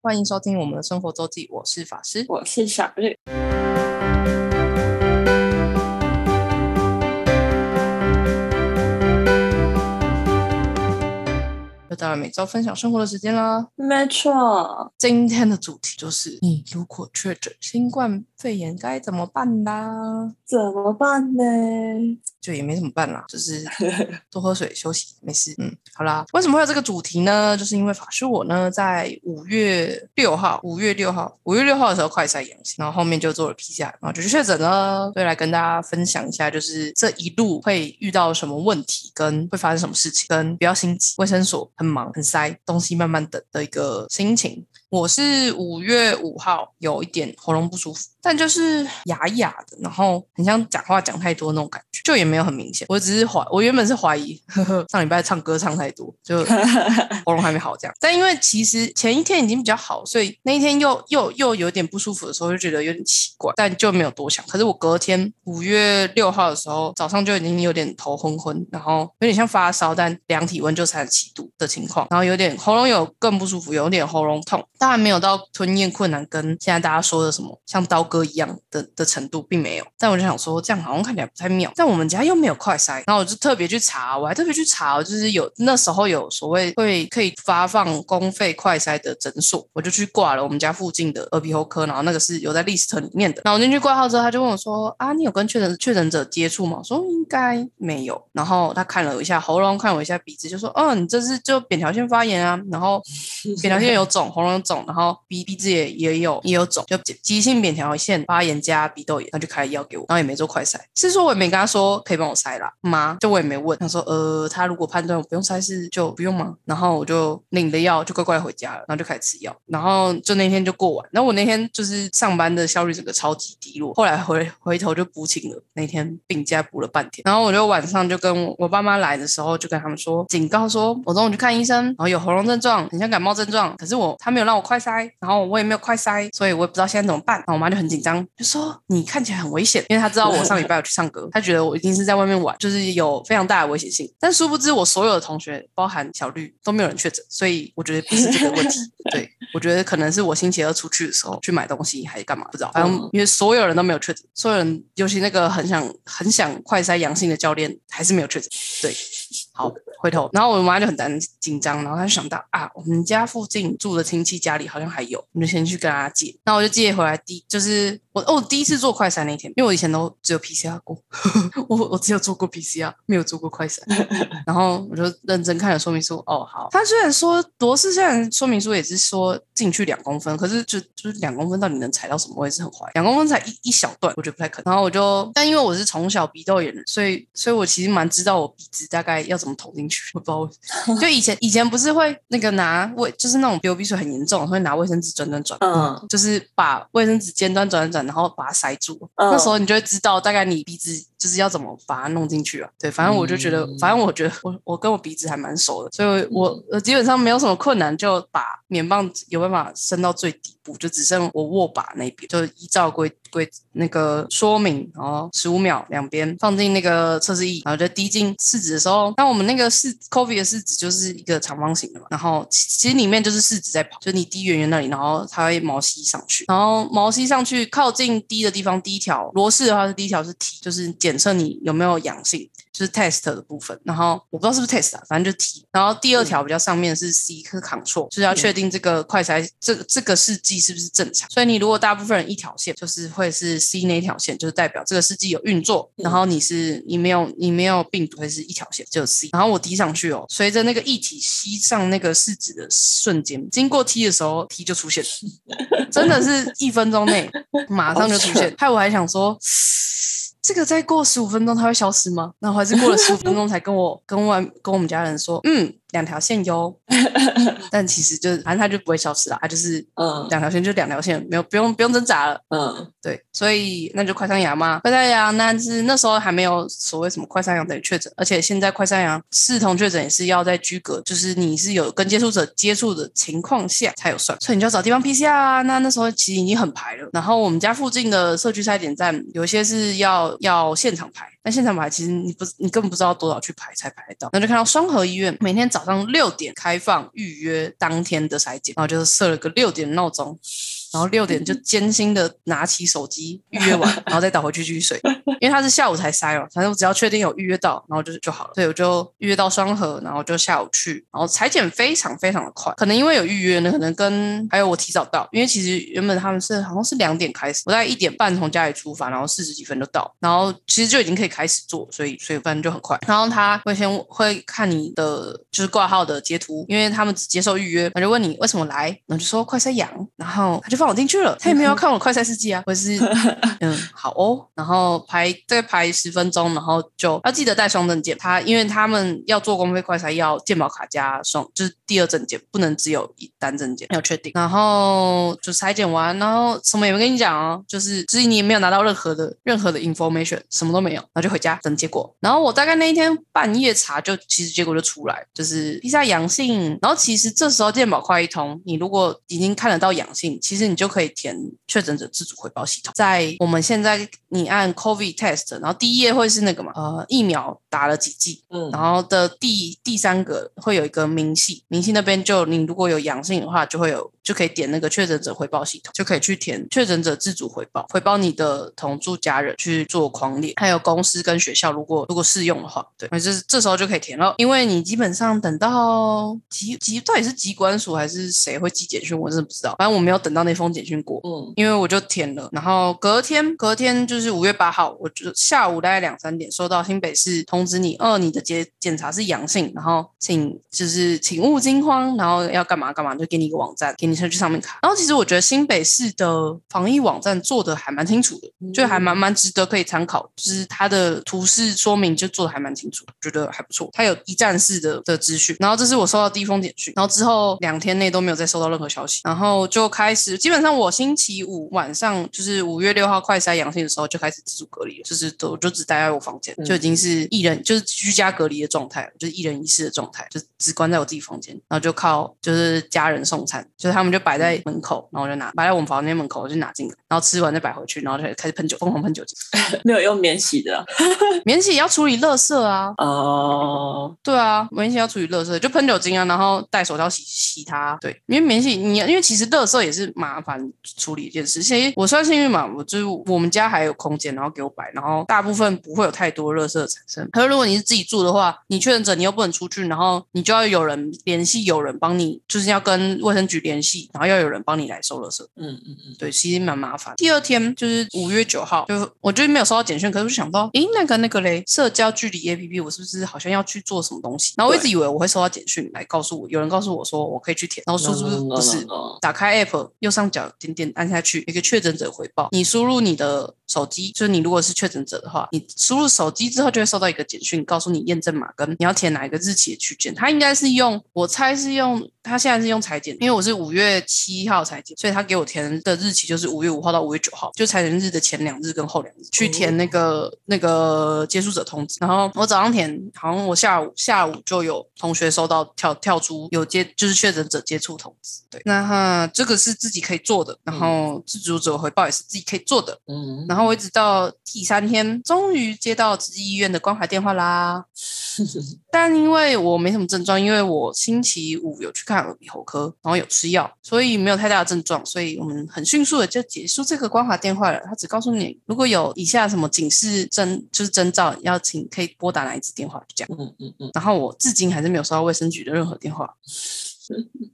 欢迎收听我们的生活周记，我是法师。我是小绿。又到了每周分享生活的时间啦。没错，今天的主题就是你如果确诊新冠肺炎该怎么办啦？怎么办呢？就也没怎么办啦，就是 多喝水、休息，没事。嗯，好啦，为什么会有这个主题呢？就是因为法师我呢，在五月六号，五月六号，五月六号的时候快筛阳性，然后后面就做了 PCR，然后就去确诊了。所以来跟大家分享一下，就是这一路会遇到什么问题，跟会发生什么事情，跟不要心急，卫生所很忙很塞，东西慢慢等的一个心情。我是五月五号有一点喉咙不舒服，但就是哑哑的，然后很像讲话讲太多那种感觉，就也没有很明显。我只是怀，我原本是怀疑呵呵 上礼拜唱歌唱太多，就 喉咙还没好这样。但因为其实前一天已经比较好，所以那一天又又又有点不舒服的时候，就觉得有点奇怪，但就没有多想。可是我隔天五月六号的时候，早上就已经有点头昏昏，然后有点像发烧，但量体温就三十七度的情况，然后有点喉咙有更不舒服，有点喉咙痛。当然没有到吞咽困难，跟现在大家说的什么像刀割一样的的程度，并没有。但我就想说，这样好像看起来不太妙。但我们家又没有快筛，然后我就特别去查，我还特别去查，就是有那时候有所谓会可以发放公费快筛的诊所，我就去挂了我们家附近的耳鼻喉科，然后那个是有在 list 里面的。然后我进去挂号之后，他就问我说：“啊，你有跟确诊确诊者接触吗？”我说：“应该没有。”然后他看了一下喉咙，看了一下鼻子，就说：“嗯，你这是就扁桃腺发炎啊，然后 扁桃腺有肿，喉咙有肿，然后。”鼻鼻子也也有也有肿，就急性扁桃腺发炎加鼻窦炎，他就开了药给我，然后也没做快筛，是说我也没跟他说可以帮我筛啦吗？就我也没问，他说呃，他如果判断我不用筛是就不用吗？然后我就领了药就乖乖回家了，然后就开始吃药，然后就那天就过完。然后我那天就是上班的效率整个超级低落，后来回回头就补请了，那天病假补了半天，然后我就晚上就跟我爸妈来的时候就跟他们说，警告说我中午去看医生，然后有喉咙症状，很像感冒症状，可是我他没有让我快筛。然后我也没有快筛，所以我也不知道现在怎么办。然后我妈就很紧张，就说你看起来很危险，因为他知道我上礼拜有去唱歌，他觉得我一定是在外面玩，就是有非常大的危险性。但殊不知我所有的同学，包含小绿，都没有人确诊，所以我觉得不是这个问题。对我觉得可能是我星期二出去的时候去买东西还是干嘛，不知道。反正因为所有人都没有确诊，所有人尤其那个很想很想快筛阳性的教练还是没有确诊。对。好，回头，然后我妈就很担紧张，然后她就想到啊，我们家附近住的亲戚家里好像还有，我们就先去跟她借。那我就借回来，第就是我哦，第一次做快筛那天，因为我以前都只有 PCR 过，我我只有做过 PCR，没有做过快筛。然后我就认真看了说明书，哦，好。他虽然说罗氏虽然说明书也是说进去两公分，可是就就是两公分到底能踩到什么？位置很怀疑。两公分才一一小段，我觉得不太可能。然后我就，但因为我是从小鼻窦炎，所以所以我其实蛮知道我鼻子大概要怎么捅进去。我不知道，就以前以前不是会那个拿卫，就是那种流鼻水很严重，会拿卫生纸转转转，嗯，就是把卫生纸尖端转转转，然后把它塞住。那时候你就会知道大概你鼻子。就是要怎么把它弄进去啊？对，反正我就觉得，反正我觉得我我跟我鼻子还蛮熟的，所以我呃基本上没有什么困难，就把棉棒有办法伸到最底部，就只剩我握把那边，就依照规规那个说明，然后十五秒两边放进那个测试液，然后就滴进试纸的时候，那我们那个试 coffee 的试纸就是一个长方形的嘛，然后其实里面就是试纸在跑，就你滴圆圆那里，然后它会毛吸上去，然后毛吸上去靠近滴的地方，第一条螺丝的话是第一条是 T，就是。检测你有没有阳性，就是 test 的部分。然后我不知道是不是 test 啊，反正就 T。然后第二条比较上面是 C，是 control，就是要确定这个快筛这这个试剂是不是正常。所以你如果大部分人一条线，就是会是 C 那条线，就是代表这个试剂有运作。然后你是你没有你没有病毒，会是一条线，就 C。然后我滴上去哦，随着那个液体吸上那个试纸的瞬间，经过 T 的时候，T 就出现了，真的是一分钟内马上就出现。害我还想说。这个再过十五分钟，它会消失吗？然后还是过了十五分钟才跟我跟外跟我们家人说，嗯。两条线哟，但其实就是反正它就不会消失了，它就是嗯两条线就两条线，没有不用不用挣扎了，嗯对，所以那就快上阳嘛，快上阳，那是那时候还没有所谓什么快上阳等于确诊，而且现在快上阳视同确诊也是要在居隔，就是你是有跟接触者接触的情况下才有算，所以你就要找地方 PCR 啊，那那时候其实已经很排了，然后我们家附近的社区筛点站有些是要要现场排，但现场排其实你不你根本不知道多少去排才排得到，那就看到双河医院每天早。早上六点开放预约当天的裁剪，然后就是设了个六点闹钟。然后六点就艰辛的拿起手机预约完，然后再倒回去继续睡，因为他是下午才塞哦，反正我只要确定有预约到，然后就就好了。所以我就预约到双河，然后就下午去，然后裁剪非常非常的快，可能因为有预约呢，可能跟还有我提早到，因为其实原本他们是好像是两点开始，我大概一点半从家里出发，然后四十几分就到，然后其实就已经可以开始做，所以所以反正就很快。然后他会先会看你的就是挂号的截图，因为他们只接受预约，他就问你为什么来，然后就说快塞阳，然后他就放我进去了，他也没有要看我快筛试剂啊，或是 嗯好哦，然后排再排十分钟，然后就要记得带双证件，他因为他们要做公费快筛要健保卡加双，就是第二证件，不能只有一单证件，要确定。然后就裁剪完，然后什么也没跟你讲哦，就是至于你也没有拿到任何的任何的 information，什么都没有，然后就回家等结果。然后我大概那一天半夜查，就其实结果就出来，就是 PCR 阳性。然后其实这时候健保快一通，你如果已经看得到阳性，其实你就可以填确诊者自主回报系统。在我们现在你按 COVID test，然后第一页会是那个嘛，呃，疫苗打了几剂，嗯然后的第第三个会有一个明细，明细那边就你如果有阳性的话，就会有就可以点那个确诊者回报系统，就可以去填确诊者自主回报，回报你的同住家人去做狂列，还有公司跟学校，如果如果适用的话，对，那就是这时候就可以填了，因为你基本上等到机机到底是机关署还是谁会寄简讯，我真的不知道，反正我没有等到那封简讯过，嗯因为我就填了，然后隔天隔天就是五月八号，我就下午大概两三点收到新北市通知你，哦，你的检检查是阳性，然后请就是请勿惊慌，然后要干嘛干嘛，就给你一个网站，给你去上面看。然后其实我觉得新北市的防疫网站做的还蛮清楚的，就还蛮蛮值得可以参考，就是它的图示说明就做的还蛮清楚，觉得还不错。它有一站式的的资讯，然后这是我收到第一封简讯，然后之后两天内都没有再收到任何消息，然后就开始基本上我星期五晚上就是五月六号快筛阳性的时候就开始自主隔离了，就是都我就只待在我房间，嗯就已经是一人就是居家隔离的状态，就是一人一室的状态，就只关在我自己房间，然后就靠就是家人送餐，就是他们就摆在门口，然后我就拿摆在我们房间门口，我就拿进来，然后吃完再摆回去，然后就开始喷酒，疯狂喷酒精。没有用免洗的啊 免洗要处理垃圾啊，哦，对啊，免洗要处理垃圾，就喷酒精啊，然后戴手套洗洗它。对，因为免洗你因为其实垃圾也是麻烦处理一件事。其实我算幸运嘛，我就是我们家还有空间，然后给我摆，然后大部分不会有太多垃圾产生。可是如果你是自己住的话，你确诊者你又不能出去，然后你就要有人联系，有人帮你，就是要跟卫生局联系，然后要有人帮你来收垃圾。嗯嗯嗯，对，其实蛮麻烦。第二天就是五月九号，就我就没有收到简讯，可是我就想到，诶，那个那个嘞，社交距离 APP，我是不是好像要去做什么东西？然后我一直以为我会收到简讯来告诉我，有人告诉我说我可以去填，然后殊不知 No, no, no, 不是。打开 App 右上角点点按下去，一个确诊者回报，你输入你的手机，就是你如果是确诊者的话，你输入手机之后就会收到一个简讯，告诉你验证码跟你要填哪一个日期的区间。他应该是用，我猜是用，他现在是用裁剪，因为我是五月七号裁剪，所以他给我填的日期就是五月五号到五月九号，就裁剪日的前两日跟后两日去填那个那个接触者通知。然后我早上填，好像我下午下午就有同学收到跳跳出有接就是确诊者接触通知。对，那哈这个是自己可以做的，然后自主者回报也是自己可以做的。嗯，然后我一直到第三天，终于接到医院的关怀电话啦。但因为我没什么症状，因为我星期五有去看耳鼻喉科，然后有吃药，所以没有太大的症状，所以我们很迅速的就结束这个关怀电话了。他只告诉你，如果有以下什么警示征，就是征兆，要请可以拨打哪一支电话，就这样。嗯嗯嗯，然后我至今还是没有收到卫生局的任何电话。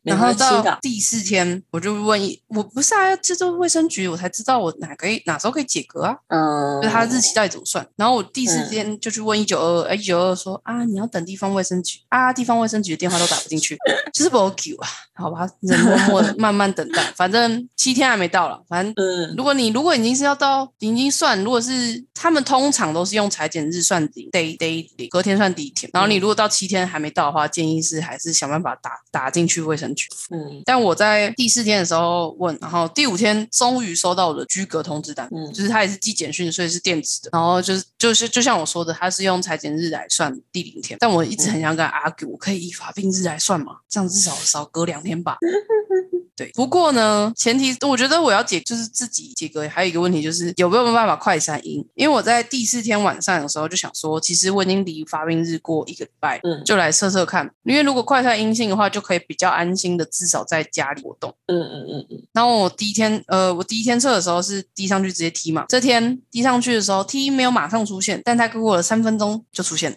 没然后到第四天，我就问一，我不是啊，这就是卫生局，我才知道我哪可以哪时候可以解隔啊。嗯，就是它日期到底怎么算。然后我第四天就去问一九二二，哎，一九二二说啊，你要等地方卫生局啊，地方卫生局的电话都打不进去，就是不 OK 啊，好吧，人默默的 慢慢等待，反正七天还没到了，反正。嗯如果你如果已经是要到已经算，如果是他们通常都是用裁剪日算第 day day 隔天算第一天，然后你如果到七天还没到的话，建议是还是想办法打打进去卫生局。嗯但我在第四天的时候问，然后第五天终于收到我的居隔通知单，嗯就是他也是寄简讯，所以是电子的。然后就是就是就像我说的，他是用裁剪日来算第零天。但我一直很想跟他 argue，我可以依法定日来算嘛？这样至少少隔两天吧。对，不过呢，前提我觉得我要解就是自己解决，还有一个问题就是有没有办法快筛阴？因为我在第四天晚上的时候就想说，其实我已经离发病日过一个礼拜，嗯就来测测看，因为如果快筛阴性的话，就可以比较安心的至少在家里活动。嗯嗯嗯嗯，然后我第一天，呃，我第一天测的时候是滴上去直接踢嘛。这天滴上去的时候，踢没有马上出现，但它过了三分钟就出现了。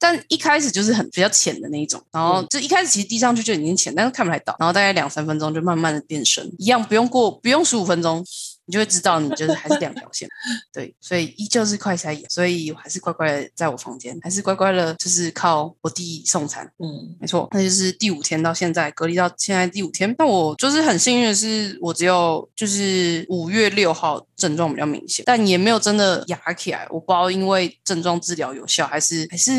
但一开始就是很比较浅的那一种，然后就一开始其实滴上去就已经浅，但是看不太到。然后大概两三分钟就慢慢的变深，一样不用过不用十五分钟，你就会知道你就是还是两条线。对，所以依旧是快筛眼，所以我还是乖乖的在我房间，还是乖乖的，就是靠我弟送餐。嗯没错，那就是第五天到现在隔离到现在第五天。那我就是很幸运的是，我只有就是五月六号症状比较明显，但也没有真的哑起来。我不知道因为症状治疗有效，还是还是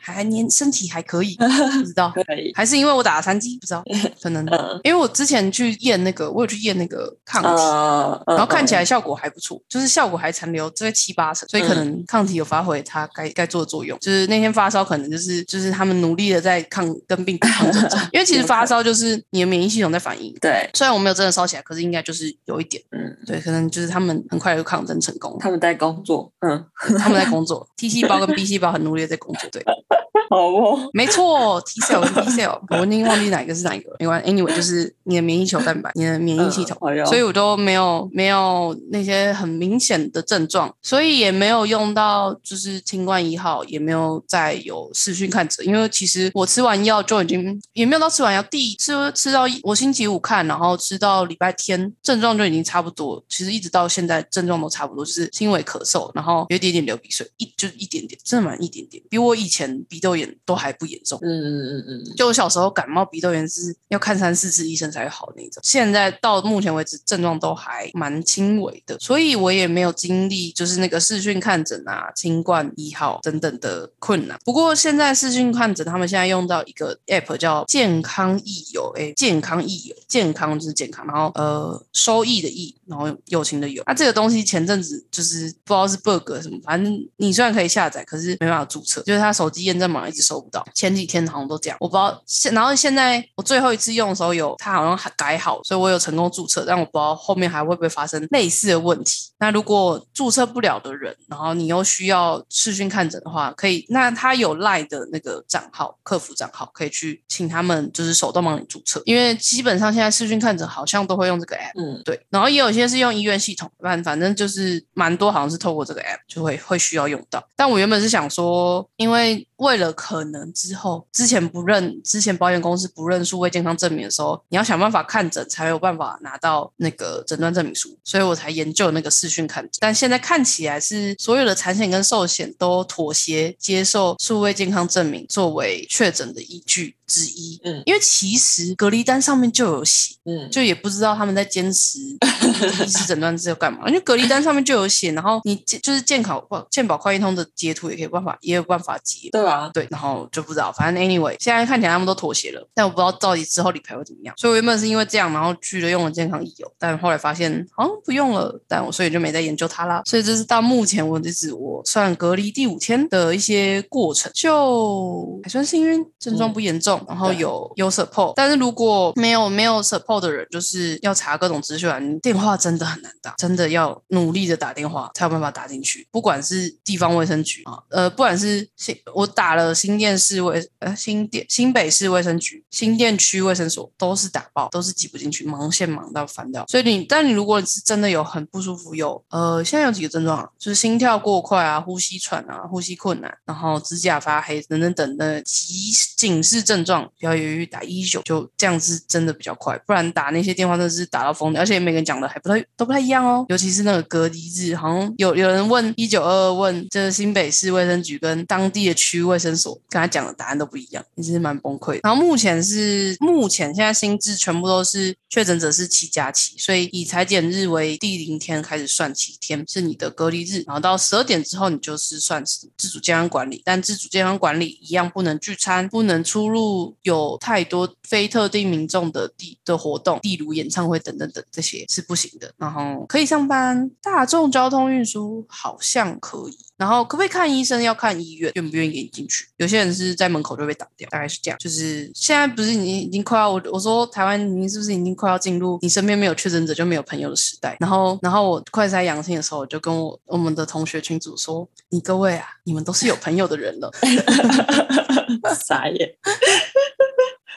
还年身体还可以，不知道。可以，还是因为我打了三剂，不知道，可能。嗯。因为我之前去验那个，我有去验那个抗体，呃，然后看起来，效果还不错，就是效果还残留这七八成，所以可能抗体有发挥它该该做的作用。就是那天发烧，可能就是就是他们努力的在抗跟病毒抗争中，因为其实发烧就是你的免疫系统在反应。对，虽然我没有真的烧起来，可是应该就是有一点，嗯，对，可能就是他们很快就抗争成功，他们在工作，嗯，他们在工作，T 细胞跟 B 细胞很努力的在工作，对，好哦，没错，T cell 跟 B cell，我已经忘记哪一个是哪一个了，没关系，anyway 就是你的免疫球蛋白，你的免疫系统。所以我都没有没有那些很明显的症状，所以也没有用到就是清冠一号，也没有再有视讯看诊，因为其实我吃完药就已经也没有到吃完药，第吃吃到我星期五看，然后吃到礼拜天症状就已经差不多，其实一直到现在症状都差不多，就是轻微咳嗽，然后有一点点流鼻水，一就是一点点，真的蛮一点点，比我以前鼻窦炎都还不严重。嗯嗯嗯嗯，就我小时候感冒鼻窦炎是要看三四次医生才会好那种，现在到目前为止症状都还蛮轻微的，所以我也没有经历就是那个视讯看诊啊、新冠一号等等的困难。不过现在视讯看诊，他们现在用到一个 app 叫健康益友，哎，健康益友，健康就是健康，然后呃收益的益，然后友情的友。那、这个东西前阵子就是不知道是 bug 什么，反正你虽然可以下载，可是没办法注册，就是他手机验证码一直收不到。前几天好像都这样，我不知道现。然后现在我最后一次用的时候有，他好像还改好，所以我有成功注册，但我不知道后面还会不会发生类似的问题。那如果注册不了的人，然后你又需要视讯看诊的话，可以，那他有赖的那个账号，客服账号，可以去请他们就是手动帮你注册，因为基本上现在视讯看诊好像都会用这个 app。嗯对，然后也有些是用医院系统，反反正就是蛮多，好像是透过这个 app 就会会需要用到。但我原本是想说，因为为了可能之后之前不认，之前保险公司不认数位健康证明的时候，你要想办法看诊才有办法拿到那个诊断证明书，所以我才研究那个视讯看诊。但现在看起来是所有的产险跟寿险都妥协接受数位健康证明作为确诊的依据之一。嗯因为其实隔离单上面就有写。嗯，就也不知道他们在坚持 医师诊断是要干嘛，因为隔离单上面就有写，然后你健就是健考健保快易通的截图也可以办法也有办法截。对啊，对，然后就不知道，反正 anyway，现在看起来他们都妥协了，但我不知道到底之后理赔会怎么样。所以我原本是因为这样，然后去了用了健康益友，但后来发现好像不用了，但我所以就没再研究它啦。所以这是到目前为止我算隔离第五天的一些过程，就还算幸运，症状不严重，然后有有 support。但是如果没有没有 support 的人，就是要查各种资讯啊，电话真的很难打，真的要努力的打电话才有办法打进去，不管是地方卫生局啊，呃，不管是新我打了新店市卫呃新店新北市卫生局、新店区卫生所都是打爆，都是挤不进去，忙线忙到翻掉。所以你，但你如果是真的有很不舒服，有呃现在有几个症状，就是心跳过快啊、呼吸喘啊、呼吸困难，然后指甲发黑等等等的急警示症状，不要犹豫打一九，就这样子真的比较快，不然打那些电话真的是打到疯的，而且每个人讲的还不太都不太一样哦，尤其是那个隔离日，好像有有人问一九二二问这新北市卫生局跟当地的区卫生所，跟他讲的答案都不一样，也是蛮崩溃的。然后目前是目前现在新制全部都是确诊者是七加七，所以以裁剪日为第零天开始算七天是你的隔离日，然后到十二点之后你就是算是自主健康管理，但自主健康管理一样不能聚餐，不能出入有太多非特定民众的地的活动，例如演唱会等等等这些是不行的，然后可以上班，大众交通运输好像可以。然后可不可以看医生？要看医院愿不愿意给你进去。有些人是在门口就被挡掉，大概是这样。就是现在不是已经已经快要我我说台湾你是不是已经快要进入你身边没有确诊者就没有朋友的时代？然后然后我快筛阳性的时候，我就跟我我们的同学群组说：“你各位啊，你们都是有朋友的人了。”傻眼。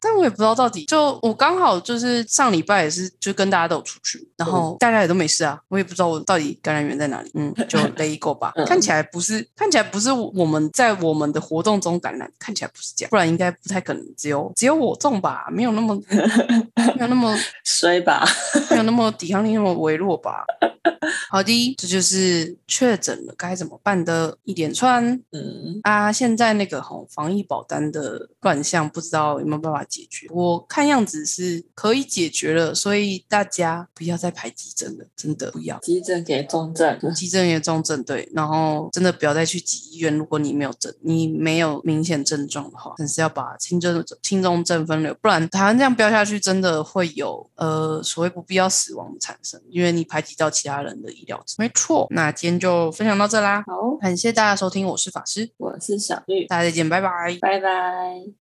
但我也不知道到底，就我刚好就是上礼拜也是就跟大家都有出去，然后大家也都没事啊，我也不知道我到底感染源在哪里，嗯，就雷一个吧。看起来不是，看起来不是我们在我们的活动中感染，看起来不是这样，不然应该不太可能只有只有我中吧，没有那么 没有那么衰吧，没有那么抵抗力那么微弱吧。好的，这就是确诊了该怎么办的一连串，嗯啊，现在那个吼防疫保单的乱象，不知道有没有办法解决？我看样子是可以解决了，所以大家不要再排急诊了，真的不要。急诊给重症，急诊也重症，对，然后真的不要再去急医院。如果你没有症，你没有明显症状的话，真是要把轻症、轻重症分流，不然台湾这样飙下去，真的会有呃所谓不必要死亡的产生，因为你排挤到其他人的医疗。没错，那今天就分享到这啦。好，感谢大家收听，我是法师，我是小绿，大家再见，拜拜，拜拜。